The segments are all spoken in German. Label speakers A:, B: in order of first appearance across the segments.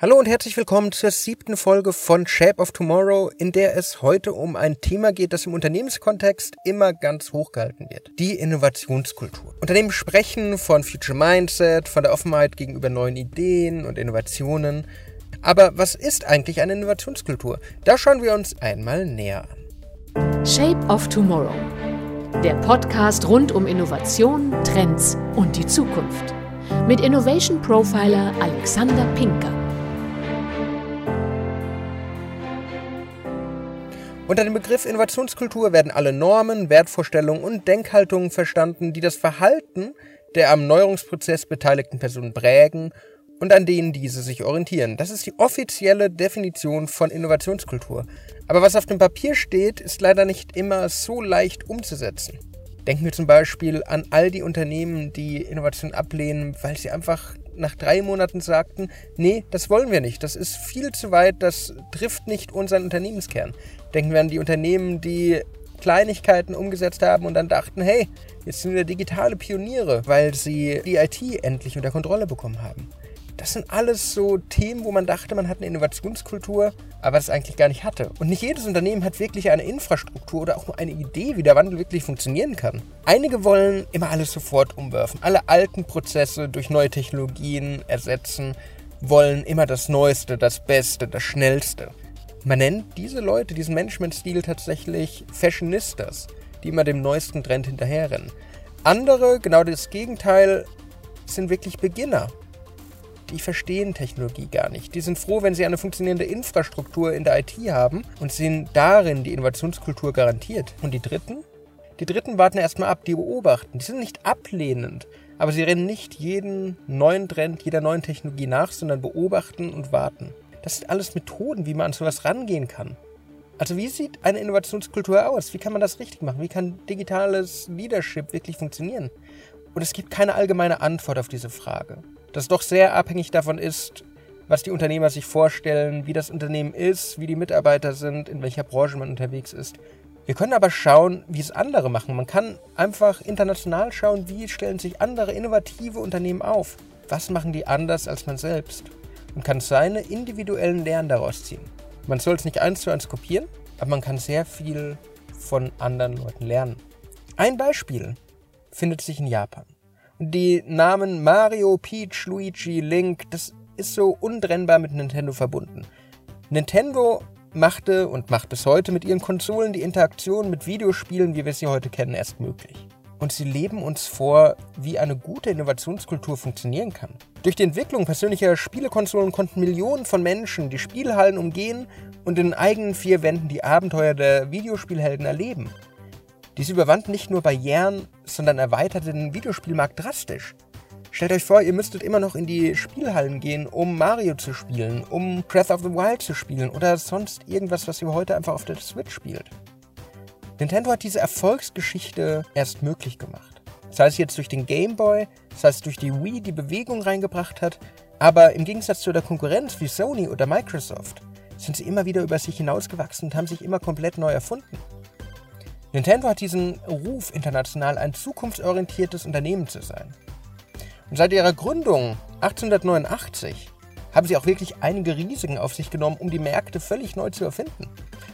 A: Hallo und herzlich willkommen zur siebten Folge von Shape of Tomorrow, in der es heute um ein Thema geht, das im Unternehmenskontext immer ganz hoch gehalten wird. Die Innovationskultur. Unternehmen sprechen von Future Mindset, von der Offenheit gegenüber neuen Ideen und Innovationen. Aber was ist eigentlich eine Innovationskultur? Da schauen wir uns einmal näher
B: an. Shape of Tomorrow. Der Podcast rund um Innovation, Trends und die Zukunft. Mit Innovation Profiler Alexander Pinker.
A: Unter dem Begriff Innovationskultur werden alle Normen, Wertvorstellungen und Denkhaltungen verstanden, die das Verhalten der am Neuerungsprozess beteiligten Personen prägen und an denen diese sich orientieren. Das ist die offizielle Definition von Innovationskultur. Aber was auf dem Papier steht, ist leider nicht immer so leicht umzusetzen. Denken wir zum Beispiel an all die Unternehmen, die Innovation ablehnen, weil sie einfach nach drei Monaten sagten, nee, das wollen wir nicht, das ist viel zu weit, das trifft nicht unseren Unternehmenskern. Denken wir an die Unternehmen, die Kleinigkeiten umgesetzt haben und dann dachten, hey, jetzt sind wir digitale Pioniere, weil sie die IT endlich unter Kontrolle bekommen haben. Das sind alles so Themen, wo man dachte, man hat eine Innovationskultur, aber das eigentlich gar nicht hatte. Und nicht jedes Unternehmen hat wirklich eine Infrastruktur oder auch nur eine Idee, wie der Wandel wirklich funktionieren kann. Einige wollen immer alles sofort umwerfen, alle alten Prozesse durch neue Technologien ersetzen, wollen immer das Neueste, das Beste, das Schnellste. Man nennt diese Leute, diesen Managementstil tatsächlich Fashionistas, die immer dem neuesten Trend hinterherrennen. Andere, genau das Gegenteil, sind wirklich Beginner die verstehen Technologie gar nicht. Die sind froh, wenn sie eine funktionierende Infrastruktur in der IT haben und sehen darin die Innovationskultur garantiert. Und die Dritten? Die Dritten warten erstmal ab, die beobachten. Die sind nicht ablehnend, aber sie rennen nicht jeden neuen Trend, jeder neuen Technologie nach, sondern beobachten und warten. Das sind alles Methoden, wie man an sowas rangehen kann. Also wie sieht eine Innovationskultur aus? Wie kann man das richtig machen? Wie kann digitales Leadership wirklich funktionieren? Und es gibt keine allgemeine Antwort auf diese Frage das doch sehr abhängig davon ist, was die Unternehmer sich vorstellen, wie das Unternehmen ist, wie die Mitarbeiter sind, in welcher Branche man unterwegs ist. Wir können aber schauen, wie es andere machen. Man kann einfach international schauen, wie stellen sich andere innovative Unternehmen auf. Was machen die anders als man selbst? Und kann seine individuellen Lernen daraus ziehen. Man soll es nicht eins zu eins kopieren, aber man kann sehr viel von anderen Leuten lernen. Ein Beispiel findet sich in Japan die Namen Mario, Peach, Luigi, Link, das ist so untrennbar mit Nintendo verbunden. Nintendo machte und macht bis heute mit ihren Konsolen die Interaktion mit Videospielen, wie wir sie heute kennen, erst möglich. Und sie leben uns vor, wie eine gute Innovationskultur funktionieren kann. Durch die Entwicklung persönlicher Spielekonsolen konnten Millionen von Menschen die Spielhallen umgehen und in eigenen vier Wänden die Abenteuer der Videospielhelden erleben. Dies überwand nicht nur Barrieren, sondern erweiterte den Videospielmarkt drastisch. Stellt euch vor, ihr müsstet immer noch in die Spielhallen gehen, um Mario zu spielen, um Breath of the Wild zu spielen oder sonst irgendwas, was ihr heute einfach auf der Switch spielt. Nintendo hat diese Erfolgsgeschichte erst möglich gemacht. Sei es jetzt durch den Game Boy, sei es durch die Wii, die Bewegung reingebracht hat, aber im Gegensatz zu der Konkurrenz wie Sony oder Microsoft sind sie immer wieder über sich hinausgewachsen und haben sich immer komplett neu erfunden. Nintendo hat diesen Ruf, international ein zukunftsorientiertes Unternehmen zu sein. Und seit ihrer Gründung 1889 haben sie auch wirklich einige Risiken auf sich genommen, um die Märkte völlig neu zu erfinden.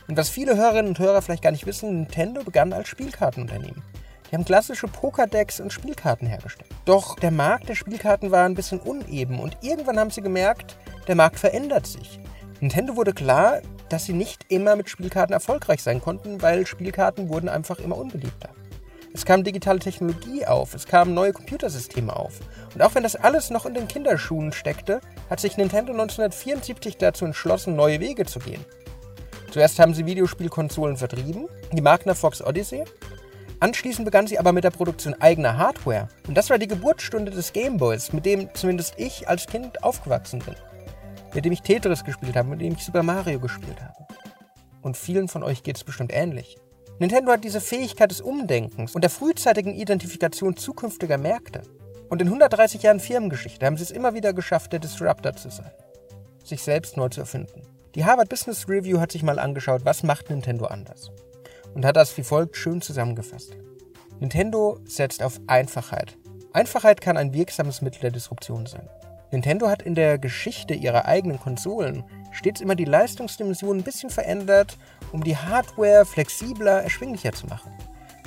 A: Und was viele Hörerinnen und Hörer vielleicht gar nicht wissen, Nintendo begann als Spielkartenunternehmen. Die haben klassische Pokerdecks und Spielkarten hergestellt. Doch der Markt der Spielkarten war ein bisschen uneben und irgendwann haben sie gemerkt, der Markt verändert sich. Nintendo wurde klar, dass sie nicht immer mit Spielkarten erfolgreich sein konnten, weil Spielkarten wurden einfach immer unbeliebter. Es kam digitale Technologie auf, es kamen neue Computersysteme auf. Und auch wenn das alles noch in den Kinderschuhen steckte, hat sich Nintendo 1974 dazu entschlossen, neue Wege zu gehen. Zuerst haben sie Videospielkonsolen vertrieben, die Magna Fox Odyssey. Anschließend begann sie aber mit der Produktion eigener Hardware. Und das war die Geburtsstunde des Gameboys, mit dem zumindest ich als Kind aufgewachsen bin mit dem ich Tetris gespielt habe, mit dem ich Super Mario gespielt habe. Und vielen von euch geht es bestimmt ähnlich. Nintendo hat diese Fähigkeit des Umdenkens und der frühzeitigen Identifikation zukünftiger Märkte. Und in 130 Jahren Firmengeschichte haben sie es immer wieder geschafft, der Disruptor zu sein. Sich selbst neu zu erfinden. Die Harvard Business Review hat sich mal angeschaut, was macht Nintendo anders. Und hat das wie folgt schön zusammengefasst. Nintendo setzt auf Einfachheit. Einfachheit kann ein wirksames Mittel der Disruption sein. Nintendo hat in der Geschichte ihrer eigenen Konsolen stets immer die Leistungsdimension ein bisschen verändert, um die Hardware flexibler, erschwinglicher zu machen.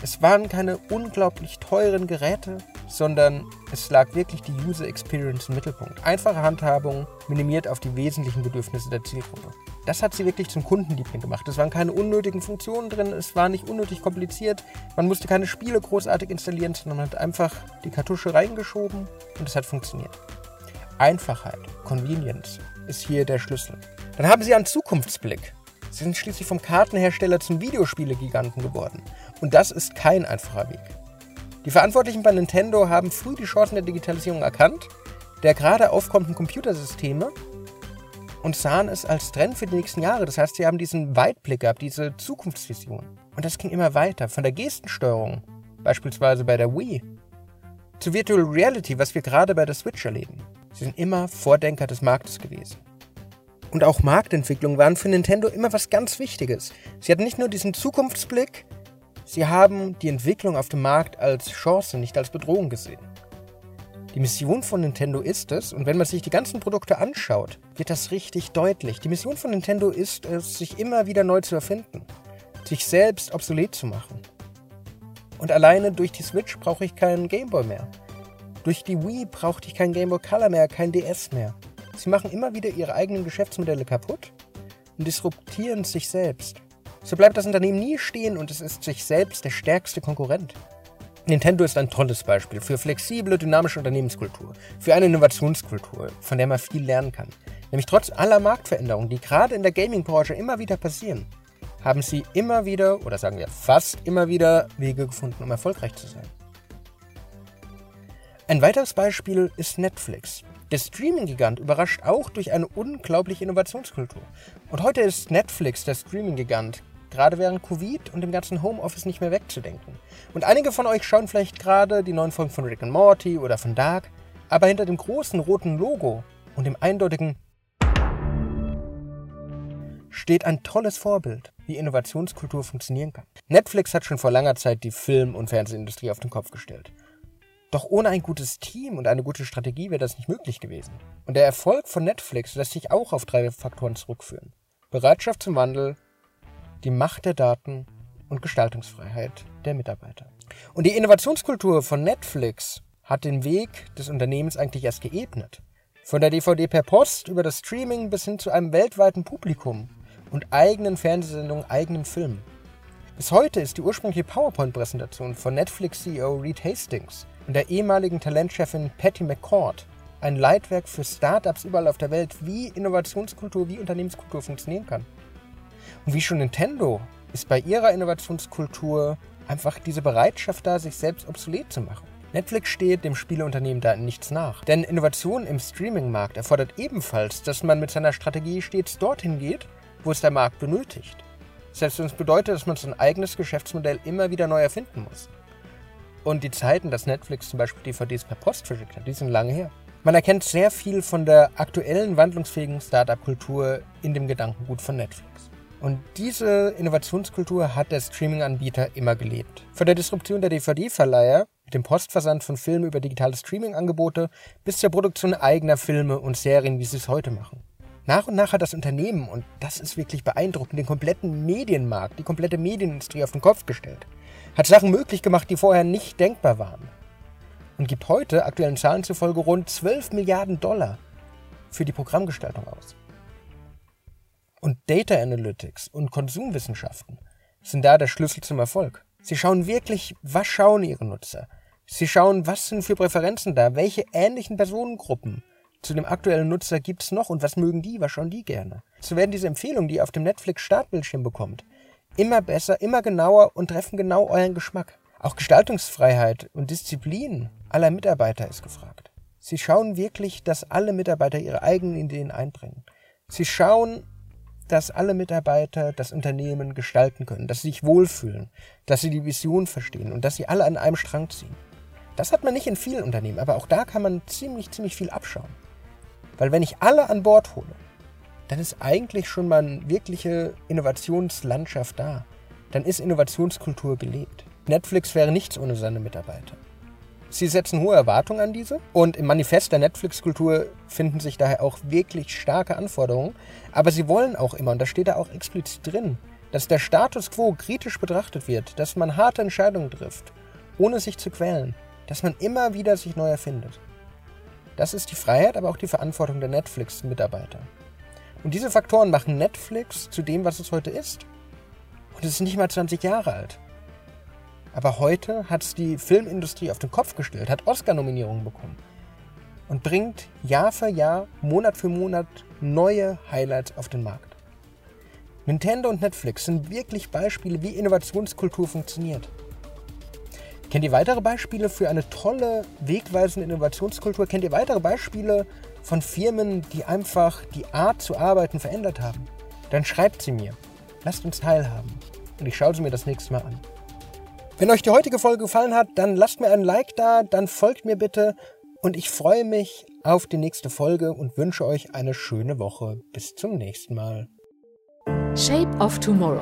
A: Es waren keine unglaublich teuren Geräte, sondern es lag wirklich die User Experience im Mittelpunkt. Einfache Handhabung, minimiert auf die wesentlichen Bedürfnisse der Zielgruppe. Das hat sie wirklich zum Kundenliebling gemacht. Es waren keine unnötigen Funktionen drin, es war nicht unnötig kompliziert, man musste keine Spiele großartig installieren, sondern man hat einfach die Kartusche reingeschoben und es hat funktioniert. Einfachheit, Convenience ist hier der Schlüssel. Dann haben sie einen Zukunftsblick. Sie sind schließlich vom Kartenhersteller zum Videospielegiganten geworden. Und das ist kein einfacher Weg. Die Verantwortlichen bei Nintendo haben früh die Chancen der Digitalisierung erkannt, der gerade aufkommenden Computersysteme und sahen es als Trend für die nächsten Jahre. Das heißt, sie haben diesen Weitblick gehabt, diese Zukunftsvision. Und das ging immer weiter, von der Gestensteuerung, beispielsweise bei der Wii, zu Virtual Reality, was wir gerade bei der Switch erleben. Sie sind immer Vordenker des Marktes gewesen. Und auch Marktentwicklung waren für Nintendo immer was ganz Wichtiges. Sie hatten nicht nur diesen Zukunftsblick, Sie haben die Entwicklung auf dem Markt als Chance, nicht als Bedrohung gesehen. Die Mission von Nintendo ist es, und wenn man sich die ganzen Produkte anschaut, wird das richtig deutlich. Die Mission von Nintendo ist es, sich immer wieder neu zu erfinden, sich selbst obsolet zu machen. Und alleine durch die Switch brauche ich keinen Gameboy mehr. Durch die Wii brauchte ich keinen Gameboy Color mehr, kein DS mehr. Sie machen immer wieder ihre eigenen Geschäftsmodelle kaputt und disruptieren sich selbst. So bleibt das Unternehmen nie stehen und es ist sich selbst der stärkste Konkurrent. Nintendo ist ein tolles Beispiel für flexible, dynamische Unternehmenskultur, für eine Innovationskultur, von der man viel lernen kann. Nämlich trotz aller Marktveränderungen, die gerade in der Gaming-Branche immer wieder passieren, haben sie immer wieder, oder sagen wir fast immer wieder, Wege gefunden, um erfolgreich zu sein. Ein weiteres Beispiel ist Netflix. Der Streaming-Gigant überrascht auch durch eine unglaubliche Innovationskultur. Und heute ist Netflix der Streaming-Gigant gerade während Covid und dem ganzen Homeoffice nicht mehr wegzudenken. Und einige von euch schauen vielleicht gerade die neuen Folgen von Rick and Morty oder von Dark, aber hinter dem großen roten Logo und dem eindeutigen steht ein tolles Vorbild, wie Innovationskultur funktionieren kann. Netflix hat schon vor langer Zeit die Film- und Fernsehindustrie auf den Kopf gestellt. Doch ohne ein gutes Team und eine gute Strategie wäre das nicht möglich gewesen. Und der Erfolg von Netflix lässt sich auch auf drei Faktoren zurückführen. Bereitschaft zum Wandel, die Macht der Daten und Gestaltungsfreiheit der Mitarbeiter. Und die Innovationskultur von Netflix hat den Weg des Unternehmens eigentlich erst geebnet. Von der DVD per Post über das Streaming bis hin zu einem weltweiten Publikum und eigenen Fernsehsendungen, eigenen Filmen. Bis heute ist die ursprüngliche PowerPoint-Präsentation von Netflix-CEO Reed Hastings und der ehemaligen Talentchefin Patty McCord ein Leitwerk für Startups überall auf der Welt, wie Innovationskultur, wie Unternehmenskultur funktionieren kann. Und wie schon Nintendo ist bei ihrer Innovationskultur einfach diese Bereitschaft da, sich selbst obsolet zu machen. Netflix steht dem Spieleunternehmen da nichts nach. Denn Innovation im Streaming-Markt erfordert ebenfalls, dass man mit seiner Strategie stets dorthin geht, wo es der Markt benötigt. Selbst wenn es bedeutet, dass man sein eigenes Geschäftsmodell immer wieder neu erfinden muss. Und die Zeiten, dass Netflix zum Beispiel DVDs per Post verschickt hat, die sind lange her. Man erkennt sehr viel von der aktuellen wandlungsfähigen Startup-Kultur in dem Gedankengut von Netflix. Und diese Innovationskultur hat der Streaming-Anbieter immer gelebt. Von der Disruption der DVD-Verleiher, mit dem Postversand von Filmen über digitale Streaming-Angebote, bis zur Produktion eigener Filme und Serien, wie sie es heute machen. Nach und nach hat das Unternehmen, und das ist wirklich beeindruckend, den kompletten Medienmarkt, die komplette Medienindustrie auf den Kopf gestellt. Hat Sachen möglich gemacht, die vorher nicht denkbar waren. Und gibt heute, aktuellen Zahlen zufolge, rund 12 Milliarden Dollar für die Programmgestaltung aus. Und Data Analytics und Konsumwissenschaften sind da der Schlüssel zum Erfolg. Sie schauen wirklich, was schauen ihre Nutzer. Sie schauen, was sind für Präferenzen da, welche ähnlichen Personengruppen zu dem aktuellen Nutzer gibt es noch und was mögen die, was schauen die gerne. So werden diese Empfehlungen, die ihr auf dem Netflix-Startbildschirm bekommt, immer besser, immer genauer und treffen genau euren Geschmack. Auch Gestaltungsfreiheit und Disziplin aller Mitarbeiter ist gefragt. Sie schauen wirklich, dass alle Mitarbeiter ihre eigenen Ideen einbringen. Sie schauen, dass alle Mitarbeiter das Unternehmen gestalten können, dass sie sich wohlfühlen, dass sie die Vision verstehen und dass sie alle an einem Strang ziehen. Das hat man nicht in vielen Unternehmen, aber auch da kann man ziemlich, ziemlich viel abschauen. Weil wenn ich alle an Bord hole, dann ist eigentlich schon mal eine wirkliche Innovationslandschaft da. Dann ist Innovationskultur gelebt. Netflix wäre nichts ohne seine Mitarbeiter. Sie setzen hohe Erwartungen an diese und im Manifest der Netflix-Kultur finden sich daher auch wirklich starke Anforderungen. Aber sie wollen auch immer, und das steht da auch explizit drin, dass der Status quo kritisch betrachtet wird, dass man harte Entscheidungen trifft, ohne sich zu quälen, dass man immer wieder sich neu erfindet. Das ist die Freiheit, aber auch die Verantwortung der Netflix-Mitarbeiter. Und diese Faktoren machen Netflix zu dem, was es heute ist. Und es ist nicht mal 20 Jahre alt. Aber heute hat es die Filmindustrie auf den Kopf gestellt, hat Oscar-Nominierungen bekommen und bringt Jahr für Jahr, Monat für Monat neue Highlights auf den Markt. Nintendo und Netflix sind wirklich Beispiele, wie Innovationskultur funktioniert. Kennt ihr weitere Beispiele für eine tolle, wegweisende Innovationskultur? Kennt ihr weitere Beispiele von Firmen, die einfach die Art zu arbeiten verändert haben? Dann schreibt sie mir. Lasst uns teilhaben. Und ich schaue sie mir das nächste Mal an. Wenn euch die heutige Folge gefallen hat, dann lasst mir ein Like da, dann folgt mir bitte und ich freue mich auf die nächste Folge und wünsche euch eine schöne Woche. Bis zum nächsten Mal.
B: Shape of Tomorrow.